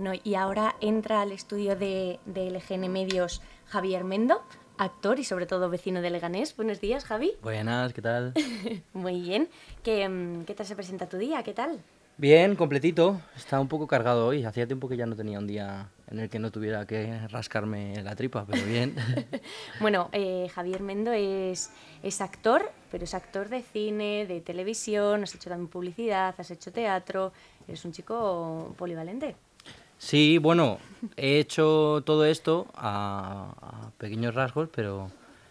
Bueno, y ahora entra al estudio de, de LGN Medios Javier Mendo, actor y sobre todo vecino de Leganés. Buenos días, Javi. Buenas, ¿qué tal? Muy bien. ¿Qué, mm, ¿Qué tal se presenta tu día? ¿Qué tal? Bien, completito. Está un poco cargado hoy. Hacía tiempo que ya no tenía un día en el que no tuviera que rascarme la tripa, pero bien. bueno, eh, Javier Mendo es, es actor, pero es actor de cine, de televisión, has hecho también publicidad, has hecho teatro, eres un chico polivalente. Sí, bueno, he hecho todo esto a, a pequeños rasgos, pero,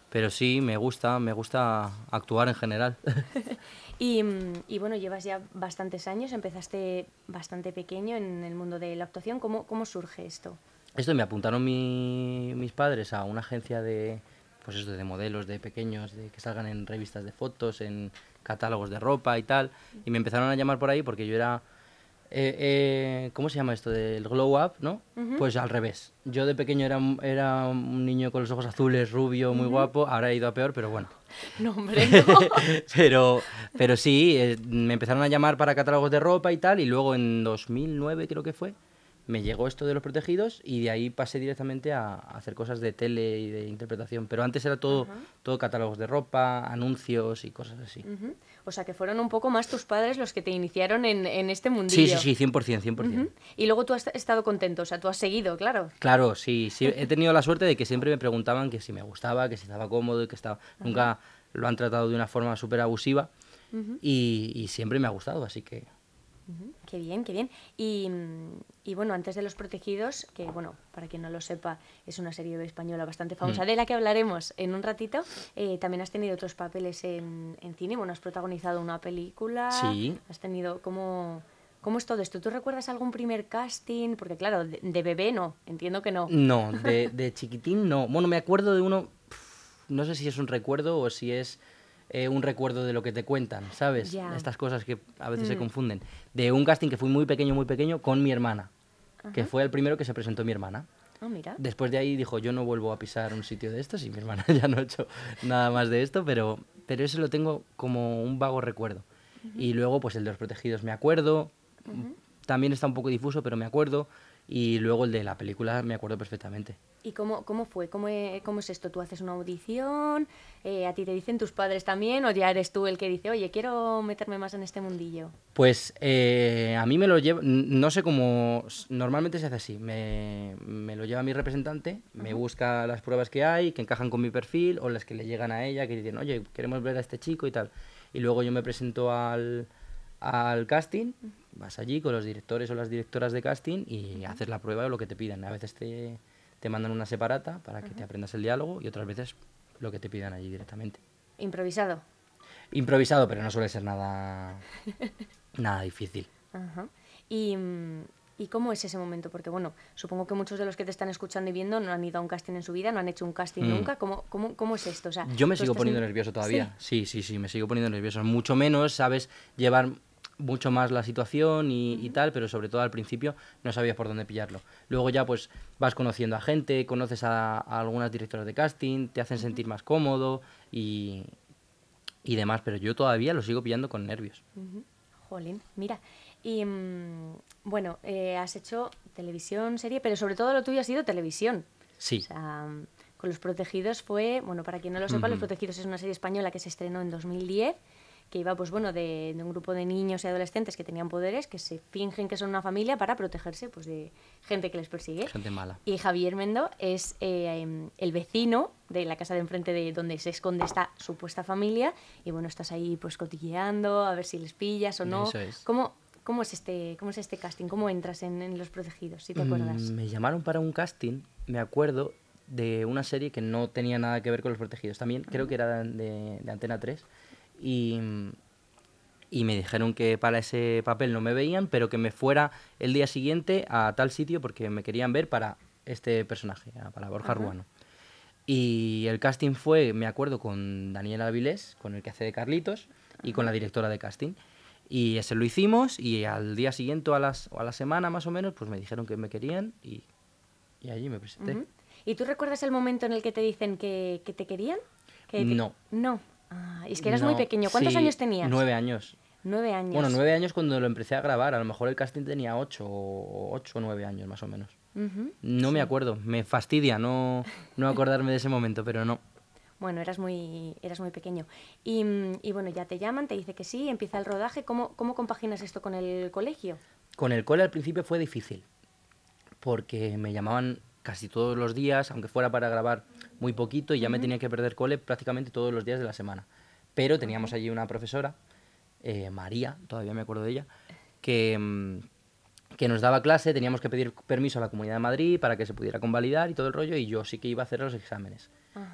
pero sí, me gusta, me gusta actuar en general. y, y, bueno, llevas ya bastantes años, empezaste bastante pequeño en el mundo de la actuación. ¿Cómo, cómo surge esto? Esto me apuntaron mi, mis padres a una agencia de, pues eso, de modelos de pequeños, de que salgan en revistas de fotos, en catálogos de ropa y tal. Y me empezaron a llamar por ahí porque yo era eh, eh, ¿cómo se llama esto? Del glow up, ¿no? Pues al revés. Yo de pequeño era, era un niño con los ojos azules, rubio, muy guapo. Ahora he ido a peor, pero bueno. No, hombre, no. pero, pero sí, eh, me empezaron a llamar para catálogos de ropa y tal. Y luego en 2009 creo que fue, me llegó esto de los protegidos y de ahí pasé directamente a, hacer cosas de tele y de interpretación. Pero antes era todo, todo catálogos de ropa, anuncios y cosas así. O sea, que fueron un poco más tus padres los que te iniciaron en, en este mundillo. Sí, sí, sí, 100%, 100%. Y luego tú has estado contento, o sea, tú has seguido, claro. Claro, sí, sí. He tenido la suerte de que siempre me preguntaban que si me gustaba, que si estaba cómodo, que estaba... Nunca lo han tratado de una forma súper abusiva y, y siempre me ha gustado, así que... Qué bien, qué bien. Y, y, bueno, antes de Los Protegidos, que bueno, para quien no lo sepa, es una serie española bastante famosa, mm. de la que hablaremos en un ratito, eh, también has tenido otros papeles en, en, cine, bueno, has protagonizado una película, sí. has tenido, ¿cómo, ¿cómo es todo esto? ¿Tú recuerdas algún primer casting? Porque claro, de, de bebé no, entiendo que no. No, de, de chiquitín no. Bueno, me acuerdo de uno, no sé si es un recuerdo o si es eh, un recuerdo de lo que te cuentan, ¿sabes? Estas cosas que a veces se mm. confunden. De un casting que fui muy pequeño, muy pequeño, con mi hermana, que fue el primero que se presentó mi hermana. Oh, mira. Después de ahí dijo, yo no vuelvo a pisar un sitio de estos y mi hermana ya no ha hecho nada más de esto, pero, pero eso lo tengo como un vago recuerdo. Y luego, pues el de los protegidos me acuerdo, también está un poco difuso, pero me acuerdo. Y luego el de la película me acuerdo perfectamente. ¿Y cómo, cómo fue? ¿Cómo, ¿Cómo, es esto? ¿Tú haces una audición? Eh, ¿A ti te dicen tus padres también? ¿O ya eres tú el que dice, oye, quiero meterme más en este mundillo? Pues eh, a mí me lo lleva, no sé cómo, normalmente se hace así, me, me lo lleva mi representante, me busca las pruebas que hay, que encajan con mi perfil, o las que le llegan a ella, que dicen, oye, queremos ver a este chico y tal. Y luego yo me presento al, al casting, vas allí con los directores o las directoras de casting y haces la prueba de lo que te piden. A veces te, te mandan una separata para que te aprendas el diálogo y otras veces lo que te pidan allí directamente. ¿Improvisado? Improvisado, pero no suele ser nada, nada difícil. Y, ¿Y cómo es ese momento? Porque, bueno, supongo que muchos de los que te están escuchando y viendo no han ido a un casting en su vida, no han hecho un casting mm. nunca. ¿Cómo, cómo, cómo es esto? O sea, Yo me sigo poniendo nervioso todavía. ¿Sí? ¿Sí? sí, me sigo poniendo nervioso. Mucho menos, ¿sabes? Llevar mucho más la situación y, tal, pero sobre todo al principio no sabías por dónde pillarlo. Luego ya pues vas conociendo a gente, conoces a, algunas directoras de casting, te hacen sentir más cómodo y, y, demás, pero yo todavía lo sigo pillando con nervios. Jolín, mira, y mm, bueno, eh, has hecho televisión, serie, pero sobre todo lo tuyo ha sido televisión. Sí. O sea, con Los Protegidos fue, bueno, para quien no lo sepa, Los Protegidos es una serie española que se estrenó en 2010 que iba pues bueno de, un grupo de niños y adolescentes que tenían poderes que se fingen que son una familia para protegerse pues de gente que les persigue gente mala y Javier Mendo es eh, em, el vecino de la casa de enfrente de donde se esconde esta supuesta familia y bueno estás ahí pues cotilleando a ver si les pillas o no Eso es. ¿Cómo, ¿Cómo es, este, ¿Cómo es este casting? ¿Cómo entras en, Los Protegidos, si te acuerdas? Mm, me llamaron para un casting, me acuerdo, de una serie que no tenía nada que ver con Los Protegidos. También creo que era de, de Antena 3 y, y me dijeron que para ese papel no me veían, pero que me fuera el día siguiente a tal sitio porque me querían ver para este personaje, para Borja Ruano. Y el casting fue, me acuerdo, con Daniela Avilés, con el que hace de Carlitos, y con la directora de casting. Y ese lo hicimos y al día siguiente o a, las, o a la semana más o menos, pues me dijeron que me querían y, y allí me presenté. ¿Y tú recuerdas el momento en el que te dicen que, que te querían? no. No. Ah, es que eras muy pequeño. ¿Cuántos años tenías? Nueve años. Nueve años. Bueno, nueve años cuando lo empecé a grabar. A lo mejor el casting tenía ocho o ocho o nueve años más o menos. No me acuerdo. Me fastidia no, no acordarme de ese momento, pero no. Bueno, eras muy, eras muy pequeño. Y, y bueno, ya te llaman, te dice que sí, empieza el rodaje. ¿Cómo, ¿Cómo compaginas esto con el colegio? Con el cole al principio fue difícil, porque me llamaban casi todos los días, aunque fuera para grabar muy poquito, y ya me tenía que perder cole prácticamente todos los días de la semana. Pero teníamos allí una profesora, eh, María, todavía me acuerdo de ella, que, mm, que nos daba clase, teníamos que pedir permiso a la Comunidad de Madrid para que se pudiera convalidar y todo el rollo, y yo sí que iba a hacer los exámenes.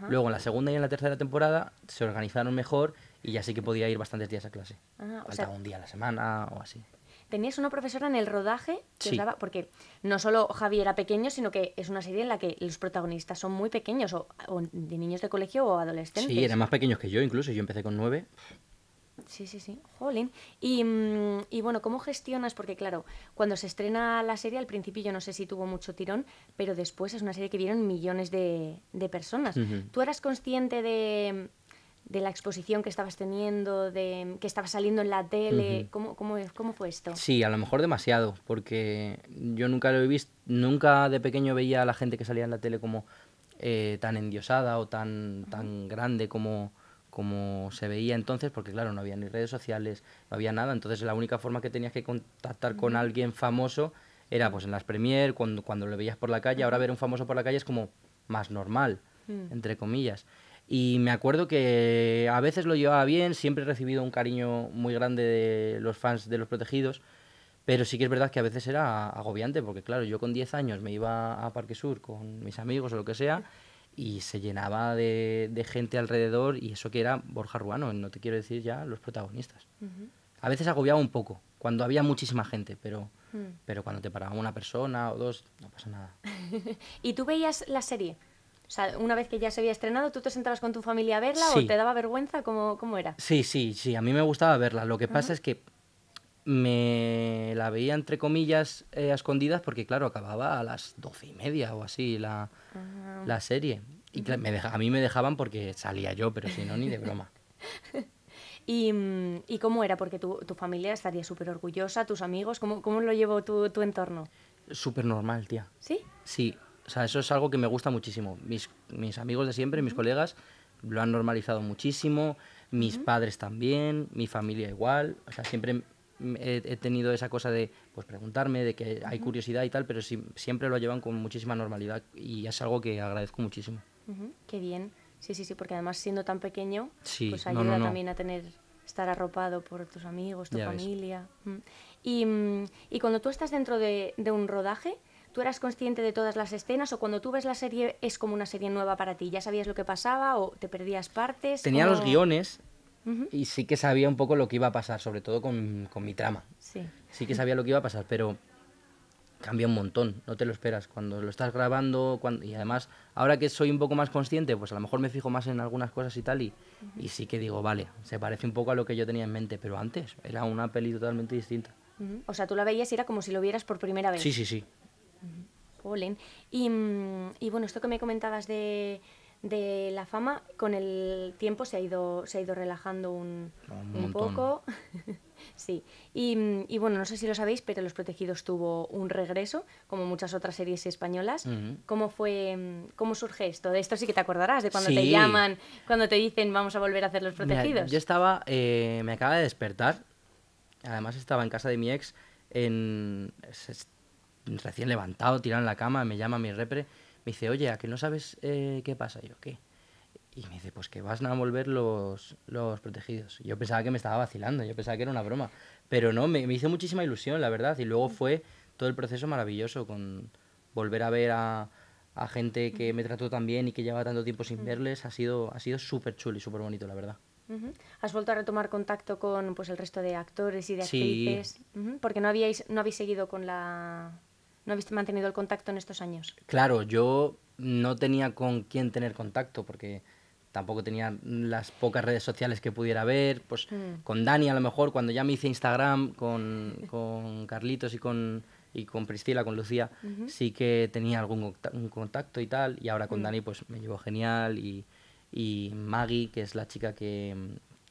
Luego en la segunda y en la tercera temporada se organizaron mejor y ya sí que podía ir bastantes días a clase. Ah, o Faltaba sea, un día a la semana o así. Tenías una profesora en el rodaje que os Sí. daba, porque no solo Javi era pequeño, sino que es una serie en la que los protagonistas son muy pequeños, o, o de niños de colegio o adolescentes. Sí, eran más pequeños que yo incluso, yo empecé con nueve. Sí, sí, sí. Jolín. Y, mm, y bueno, ¿cómo gestionas? Porque claro, cuando se estrena la serie, al principio yo no sé si tuvo mucho tirón, pero después es una serie que vieron millones de, de personas. Ujú. ¿Tú eras consciente de, de la exposición que estabas teniendo, de que estaba saliendo en la tele? Ujú. ¿Cómo, cómo, cómo fue esto? Sí, a lo mejor demasiado, porque yo nunca lo he visto, nunca de pequeño veía a la gente que salía en la tele como eh, tan endiosada o tan, tan grande como, como se veía entonces, porque claro, no había ni redes sociales, no había nada, entonces la única forma que tenías que contactar con alguien famoso era pues en las premier, cuando, cuando lo veías por la calle, ahora ver un famoso por la calle es como más normal, Mm. entre comillas. Y me acuerdo que a veces lo llevaba bien, siempre he recibido un cariño muy grande de los fans de Los Protegidos, pero sí que es verdad que a veces era agobiante, porque claro, yo con 10 años me iba a Parque Sur con mis amigos o lo que sea, y se llenaba de, de gente alrededor, y eso que era Borja Ruano, no te quiero decir ya los protagonistas. Ujú. A veces agobiaba un poco, cuando había muchísima gente, pero, Mm. pero cuando te paraba una persona o dos, no pasa nada. ¿Y tú veías la serie? O sea, una vez que ya se había estrenado, ¿tú te sentabas con tu familia a verla Sí. o te daba vergüenza? ¿Cómo, cómo era? Sí, sí, sí, a mí me gustaba verla. Lo que pasa es que me la veía entre comillas eh, a escondidas porque, claro, acababa a las doce y media o así la, la serie. Y me deja- a mí me dejaban porque salía yo, pero si no, ni de broma. ¿Y, mm, ¿y cómo era? Porque tu, tu familia estaría súper orgullosa, tus amigos, ¿cómo, cómo lo llevó tu, tu entorno? Súper normal, tía. ¿Sí? Sí, o sea, eso es algo que me gusta muchísimo. Mis, mis amigos de siempre, mis colegas, lo han normalizado muchísimo, mis padres también, mi familia igual. O sea, siempre he, he tenido esa cosa de pues preguntarme, de que hay curiosidad y tal, pero sí- siempre lo llevan con muchísima normalidad y es algo que agradezco muchísimo. Qué bien. Sí, sí, sí, porque además siendo tan pequeño, Sí, pues ayuda no, no. también a tener, estar arropado por tus amigos, tu Ya familia. Mm. Y, mm, y cuando tú estás dentro de, de un rodaje, ¿tú eras consciente de todas las escenas o cuando tú ves la serie es como una serie nueva para ti? ¿Ya sabías lo que pasaba o te perdías partes? Tenía los ¿Cómo- guiones Ujú, y sí que sabía un poco lo que iba a pasar, sobre todo con, con mi trama. Sí. sí que sabía lo que iba a pasar, pero cambia un montón, no te lo esperas. Cuando lo estás grabando, cuan- y además, ahora que soy un poco más consciente, pues a lo mejor me fijo más en algunas cosas y tal, y, y sí que digo, vale, se parece un poco a lo que yo tenía en mente, pero antes era una peli totalmente distinta. Ujú. O sea, tú la veías y era como si lo vieras por primera vez. Sí, sí, sí. Jolín. Y, mm, y bueno, esto que me comentabas de, de la fama, con el tiempo se ha ido, se ha ido relajando un, Un poco. sí. Y, mm, y bueno, no sé si lo sabéis, pero Los Protegidos tuvo un regreso, como muchas otras series españolas. ¿Cómo fue, mm, cómo surge esto? De esto sí que te acordarás, de cuando te llaman, cuando te dicen vamos a volver a hacer Los Mira, Protegidos. yo estaba, eh, me acaba de despertar, además estaba en casa de mi ex, en, recién levantado, tirado en la cama, me llama mi repre, me dice, oye, ¿a que no sabes eh, qué pasa? Y yo, ¿qué? Y me dice, pues que vas a volver los, los protegidos. Yo pensaba que me estaba vacilando, yo pensaba que era una broma. Pero no, me, me hizo muchísima ilusión, la verdad. Y luego fue todo el proceso maravilloso con volver a ver a, a gente que me trató tan bien y que llevaba tanto tiempo sin verles. Ha sido, ha sido súper chulo y súper bonito, la verdad. ¿Has vuelto a retomar contacto con pues, el resto de actores y de Sí. actrices? Ujú, Porque no habíais, no habéis seguido con la... ¿No habéis mantenido el contacto en estos años? Claro, yo no tenía con quién tener contacto porque tampoco tenía las pocas redes sociales que pudiera ver. Pues Mm. con Dani a lo mejor, cuando ya me hice Instagram, con, con Carlitos y con, y con Priscila, con Lucía, sí que tenía algún contacto y tal. Y ahora con Dani pues me llevo genial y, y Maggie, que es la chica que,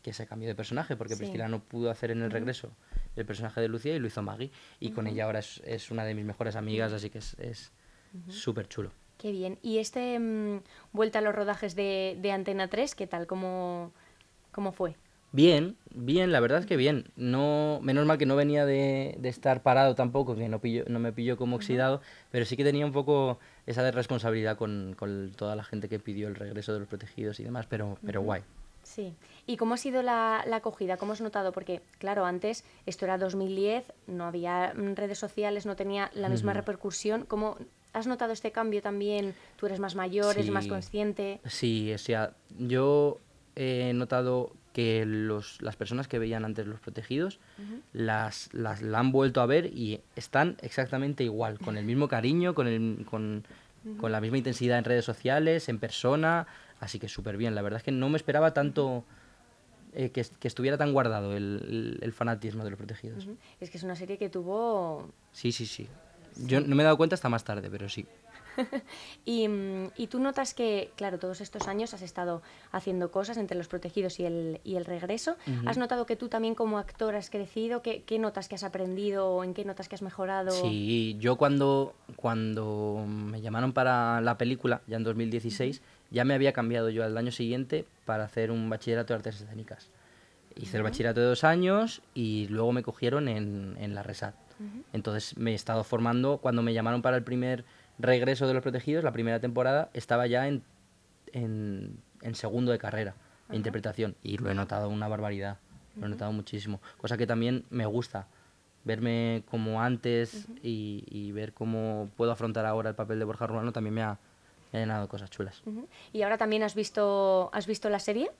que se cambió de personaje, porque Sí. Priscila no pudo hacer en el regreso el personaje de Lucía y lo hizo Maggie. Y con ella ahora es, es una de mis mejores amigas, así que es es súper chulo. Qué bien. Y este mm, vuelta a los rodajes de, de Antena 3, ¿qué tal? ¿Cómo, cómo fue? Bien, bien, la verdad es que bien. No, menos mal que no venía de, de estar parado tampoco, que no, pillo, no me pilló como oxidado, pero sí que tenía un poco esa de responsabilidad con, con toda la gente que pidió el regreso de los protegidos y demás, pero, pero guay. Sí. ¿Y cómo ha sido la, la acogida? ¿Cómo has notado? Porque, claro, antes, esto era 2010, no había redes sociales, no tenía la misma repercusión. ¿Cómo has notado este cambio también? ¿Tú eres más mayor, eres más consciente? Sí, o sea, yo he notado que los, las personas que veían antes los protegidos las, las la han vuelto a ver y están exactamente igual, con el mismo cariño, con, el, con, con la misma intensidad en redes sociales, en persona, así que súper bien. La verdad es que no me esperaba tanto eh, que, que estuviera tan guardado el, el- el fanatismo de los protegidos. Es que es una serie que tuvo Sí, sí, sí. Yo no me he dado cuenta hasta más tarde, pero sí. Y, mm, y tú notas que, claro, todos estos años has estado haciendo cosas entre los protegidos y el, y el regreso. ¿Has notado que tú también como actor has crecido? ¿Qué, qué notas que has aprendido? ¿En qué notas que has mejorado? Sí, yo cuando, cuando me llamaron para la película, ya en 2016, ya me había cambiado yo al año siguiente para hacer un bachillerato de artes escénicas. Hice el bachillerato de dos años y luego me cogieron en, en la RESAT. Entonces me he estado formando, cuando me llamaron para el primer regreso de los protegidos, la primera temporada, estaba ya en, en, en segundo de carrera, de interpretación, y lo he notado una barbaridad, lo he notado muchísimo, cosa que también me gusta, verme como antes y, y ver cómo puedo afrontar ahora el papel de Borja Romano también me ha, me ha llenado de cosas chulas. ¿Y ahora también has visto, has visto la serie?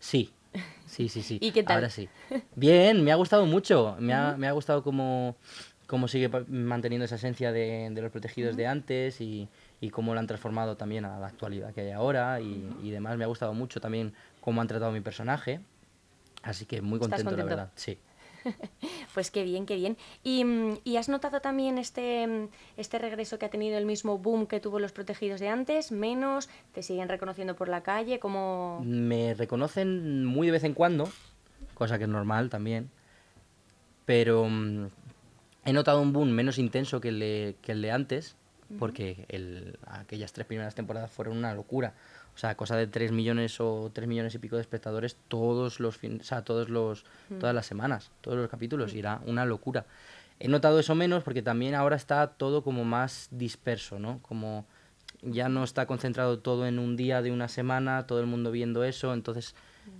Sí, sí, sí, sí. ¿Y qué tal? Ahora sí. Bien, me ha gustado mucho. Me ha, me ha gustado cómo, cómo sigue manteniendo esa esencia de, de los protegidos de antes y, y cómo lo han transformado también a la actualidad que hay ahora y, y demás. Me ha gustado mucho también cómo han tratado a mi personaje. Así que muy ¿Estás contento, la contento? verdad. Sí. Pues qué bien, qué bien. ¿Y, mm, has notado también este, mm, este regreso que ha tenido el mismo boom que tuvo los protegidos de antes? ¿Menos? ¿Te siguen reconociendo por la calle? ¿Cómo...? Me reconocen muy de vez en cuando, cosa que es normal también, pero mm, he notado un boom menos intenso que el de, que el de antes, porque el, aquellas tres primeras temporadas fueron una locura. O sea, cosa de 3 millones o 3 millones y pico de espectadores todos los fin- o sea, todos los, todas las semanas, todos los capítulos, y era una locura. He notado eso menos porque también ahora está todo como más disperso, ¿no? Como ya no está concentrado todo en un día de una semana, todo el mundo viendo eso, entonces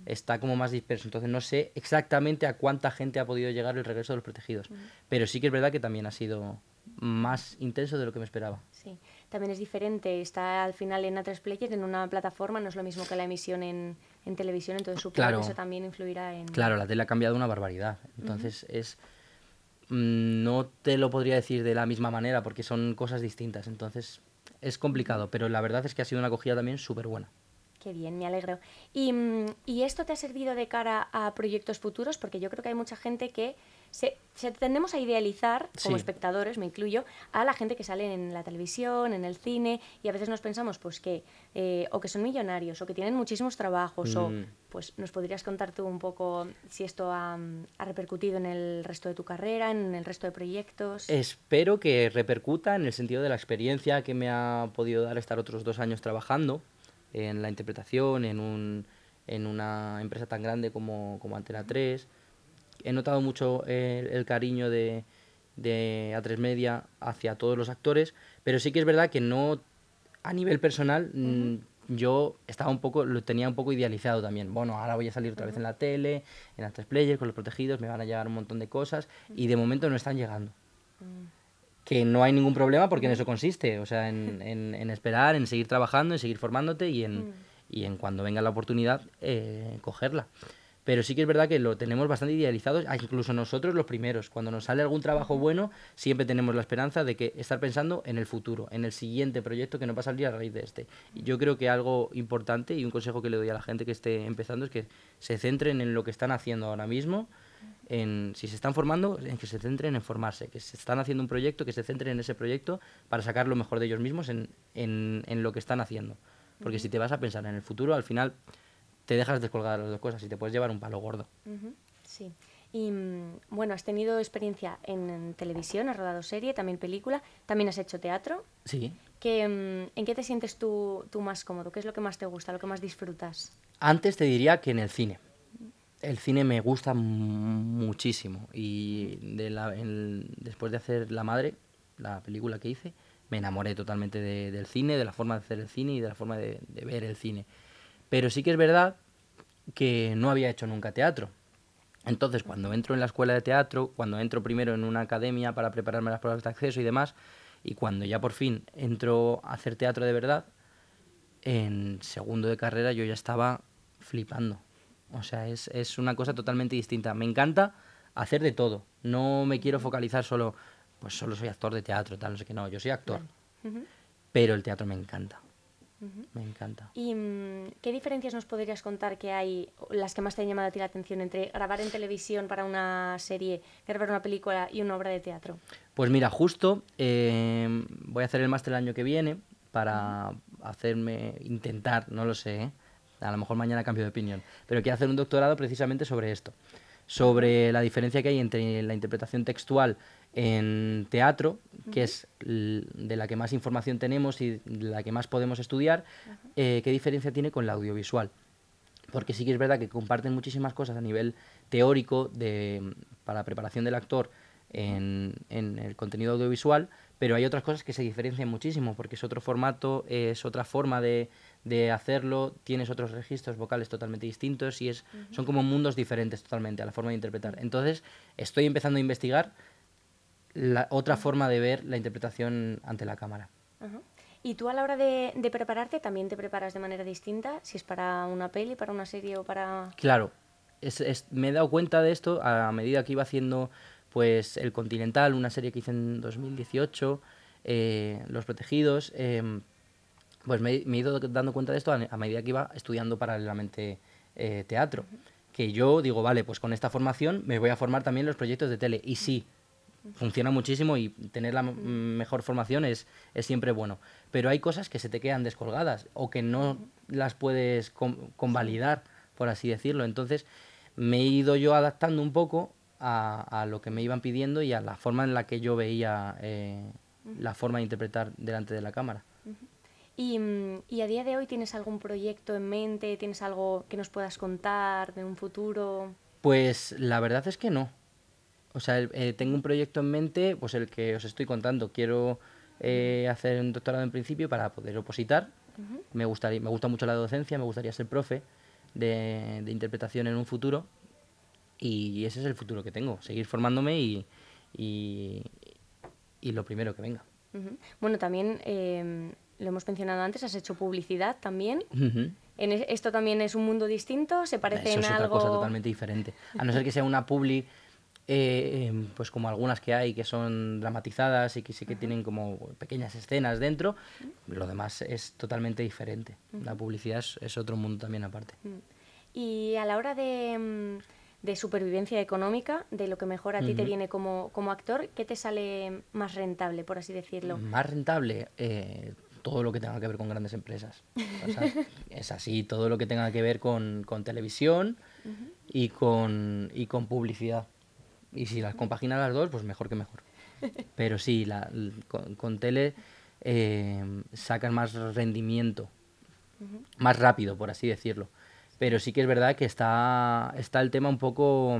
está como más disperso. Entonces no sé exactamente a cuánta gente ha podido llegar el regreso de los protegidos, pero sí que es verdad que también ha sido más intenso de lo que me esperaba. Sí, también es diferente. Está al final en A3 Player, en una plataforma, no es lo mismo que la emisión en, en televisión, entonces supongo Claro. que eso también influirá en... Claro, la tele ha cambiado una barbaridad. Entonces es. mm, No te lo podría decir de la misma manera porque son cosas distintas. Entonces es complicado, pero la verdad es que ha sido una acogida también súper buena. Qué bien, me alegro. Y, mm, ¿Y esto te ha servido de cara a proyectos futuros? Porque yo creo que hay mucha gente que se, se tendemos a idealizar, como Sí. espectadores, me incluyo, a la gente que sale en la televisión, en el cine, y a veces nos pensamos pues que eh, o que son millonarios, o que tienen muchísimos trabajos, o Mm. pues nos podrías contar tú un poco si esto ha, ha repercutido en el resto de tu carrera, en el resto de proyectos. Espero que repercuta en el sentido de la experiencia que me ha podido dar estar otros dos años trabajando en la interpretación, en, un, en una empresa tan grande como, como Antena 3. He notado mucho el, el cariño de, de A3 Media hacia todos los actores, pero sí que es verdad que no a nivel personal mm, yo estaba un poco lo tenía un poco idealizado también. Bueno, ahora voy a salir otra vez en la tele, en A3 Player con los protegidos, me van a llegar un montón de cosas y de momento no están llegando. Que no hay ningún problema porque en eso consiste, o sea, en, en- en esperar, en seguir trabajando, en seguir formándote y en, y en cuando venga la oportunidad, eh, cogerla. Pero sí que es verdad que lo tenemos bastante idealizado, ah, incluso nosotros los primeros. Cuando nos sale algún trabajo bueno, siempre tenemos la esperanza de que estar pensando en el futuro, en el siguiente proyecto que no va a salir a raíz de este. Y yo creo que algo importante y un consejo que le doy a la gente que esté empezando es que se centren en lo que están haciendo ahora mismo, en si se están formando, en que se centren en formarse, que se están haciendo un proyecto, que se centren en ese proyecto para sacar lo mejor de ellos mismos en, en- en lo que están haciendo. Porque si te vas a pensar en el futuro, al final te dejas descolgar las dos cosas y te puedes llevar un palo gordo. Sí. Y mm, bueno, has tenido experiencia en, televisión, has rodado serie, también película, también has hecho teatro. Sí. Que, mm, ¿En qué te sientes tú, tú más cómodo? ¿Qué es lo que más te gusta, lo que más disfrutas? Antes te diría que en el cine. El cine me gusta muchísimo y de la, después de hacer La Madre, la película que hice, me enamoré totalmente del cine, de la forma de hacer el cine y de la forma de, de ver el cine. Pero sí que es verdad que no había hecho nunca teatro. Entonces, cuando entro en la escuela de teatro, cuando entro primero en una academia para prepararme las pruebas de acceso y demás, y cuando ya por fin entro a hacer teatro de verdad, en segundo de carrera yo ya estaba flipando. O sea, es, es una cosa totalmente distinta. Me encanta hacer de todo. No me quiero focalizar solo, pues solo soy actor de teatro, tal, no sé qué, no, yo soy actor. Pero el teatro me encanta. Me encanta. ¿Y mm, qué diferencias nos podrías contar que hay, las que más te han llamado a ti la atención, entre grabar en televisión para una serie, grabar una película y una obra de teatro? Pues mira, justo eh, voy a hacer el máster el año que viene para hacerme, intentar, no lo sé, ¿eh? a lo mejor mañana cambio de opinión, pero quiero hacer un doctorado precisamente sobre esto, sobre la diferencia que hay entre la interpretación textual en teatro, que es de la que más información tenemos y de la que más podemos estudiar, eh, qué diferencia tiene con la audiovisual. Porque sí que es verdad que comparten muchísimas cosas a nivel teórico de, para la preparación del actor en, en, el contenido audiovisual, pero hay otras cosas que se diferencian muchísimo, porque es otro formato, es otra forma de, de hacerlo, tienes otros registros vocales totalmente distintos y es, son como mundos diferentes totalmente a la forma de interpretar. Entonces, estoy empezando a investigar la otra forma de ver la interpretación ante la cámara. ¿Y tú a la hora de, prepararte también te preparas de manera distinta? Si es para una peli, para una serie o para...? Claro, es, me he dado cuenta de esto a medida que iba haciendo pues El Continental, una serie que hice en 2018, eh, Los Protegidos, em, pues me, he ido dando cuenta de esto a, medida que iba estudiando paralelamente eh, teatro. Que yo digo, vale, pues con esta formación me voy a formar también los proyectos de tele. Y sí, funciona muchísimo y tener la mejor formación es, es, siempre bueno. Pero hay cosas que se te quedan descolgadas o que no las puedes convalidar, por así decirlo. Entonces me he ido yo adaptando un poco a, a, lo que me iban pidiendo y a la forma en la que yo veía eh, la forma de interpretar delante de la cámara. Y, mm, y, a día de hoy tienes algún proyecto en mente? ¿Tienes algo que nos puedas contar de un futuro? Pues la verdad es que no. O sea, eh, tengo un proyecto en mente, pues el que os estoy contando. Quiero eh, hacer un doctorado en principio para poder opositar. Me gustaría, me gusta mucho la docencia, me gustaría ser profe de, interpretación en un futuro. Y ese es el futuro que tengo, seguir formándome y, y, lo primero que venga. Bueno, también em, lo hemos mencionado antes, has hecho publicidad también. En esto también es un mundo distinto, se parece Eso en es algo. Otra cosa totalmente diferente. A no ser que sea una publi eh, em, pues como algunas que hay que son dramatizadas y que sí que tienen como pequeñas escenas dentro, lo demás es totalmente diferente. La publicidad es, otro mundo también aparte. Y a la hora de, mm, de, supervivencia económica, de lo que mejor a ti te viene como, como, actor, ¿qué te sale más rentable, por así decirlo? Más rentable, eh, todo lo que tenga que ver con grandes empresas. es así, todo lo que tenga que ver con, con televisión y, con, y con publicidad. Y si las compaginas las dos, pues mejor que mejor. Pero sí, la, con, tele eh, sacan más rendimiento, más rápido, por así decirlo. Pero sí que es verdad que está, está el tema un poco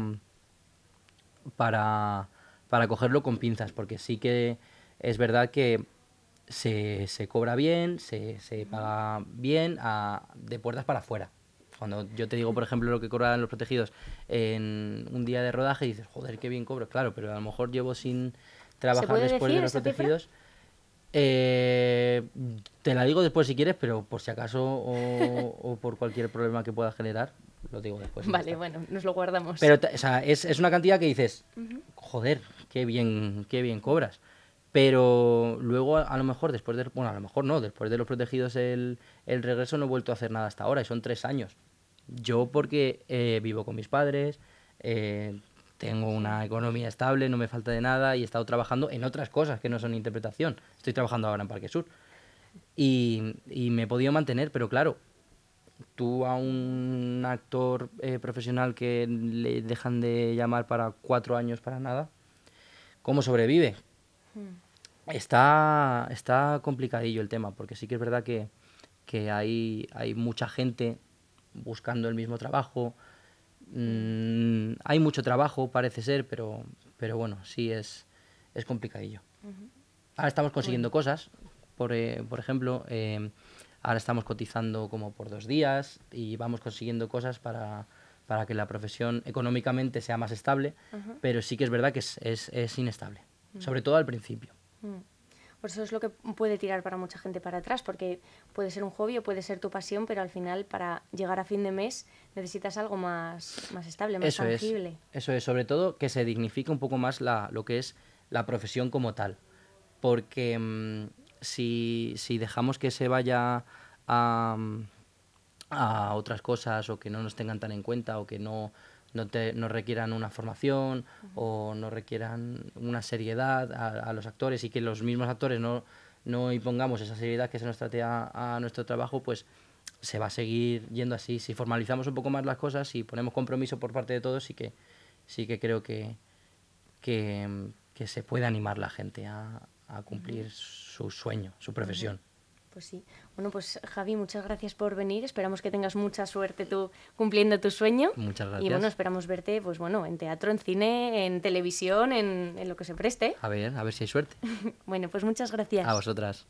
para, para cogerlo con pinzas, porque sí que es verdad que se, se cobra bien, se, se paga bien a, de puertas para afuera. Cuando yo te digo, por ejemplo, lo que cobran los protegidos en un día de rodaje, dices, joder, qué bien cobro. Claro, pero a lo mejor llevo sin trabajar después de los protegidos. Eh, te la digo después si quieres, pero por si acaso o, por cualquier problema que pueda generar, lo digo después. Vale, bueno, nos lo guardamos. Pero o sea, es, es, una cantidad que dices, joder, qué bien, qué bien cobras. Pero luego, a, lo mejor, después de. Bueno, a lo mejor no, después de los protegidos, el, el regreso no he vuelto a hacer nada hasta ahora, y son tres años. Yo, porque eh, vivo con mis padres, eh, tengo una economía estable, no me falta de nada, y he estado trabajando en otras cosas que no son interpretación. Estoy trabajando ahora en Parque Sur. Y, y me he podido mantener, pero claro, tú a un actor eh, profesional que le dejan de llamar para cuatro años para nada, ¿cómo sobrevive? Mm. Está, está complicadillo el tema, porque sí que es verdad que, que hay, hay mucha gente buscando el mismo trabajo. Mm, hay mucho trabajo, parece ser, pero, pero bueno, sí es, es complicadillo. Ahora estamos consiguiendo cosas. Por, eh, por ejemplo, eh, ahora estamos cotizando como por dos días y vamos consiguiendo cosas para, para que la profesión económicamente sea más estable, pero sí que es verdad que es, es, es inestable, sobre todo al principio. Mm. Por eso es lo que puede tirar para mucha gente para atrás, porque puede ser un hobby o puede ser tu pasión, pero al final para llegar a fin de mes necesitas algo más, más estable, más Eso es, tangible. eso es, sobre todo que se dignifique un poco más la, lo que es la profesión como tal, porque mm, si, si dejamos que se vaya a, a otras cosas o que no nos tengan tan en cuenta o que no, no, te, no requieran una formación o no requieran una seriedad a, a los actores y que los mismos actores no, no impongamos esa seriedad que se nos trate a, a nuestro trabajo, pues se va a seguir yendo así. Si formalizamos un poco más las cosas y ponemos compromiso por parte de todos, sí que, sí que creo que, que, que se puede animar la gente a, a cumplir su sueño, su profesión. Pues sí. Bueno, pues Javi, muchas gracias por venir. Esperamos que tengas mucha suerte tú cumpliendo tu sueño. Muchas gracias. Y bueno, esperamos verte, pues bueno, en teatro, en cine, en televisión, en, en lo que se preste. A ver, a ver si hay suerte. Bueno, pues muchas gracias. A vosotras.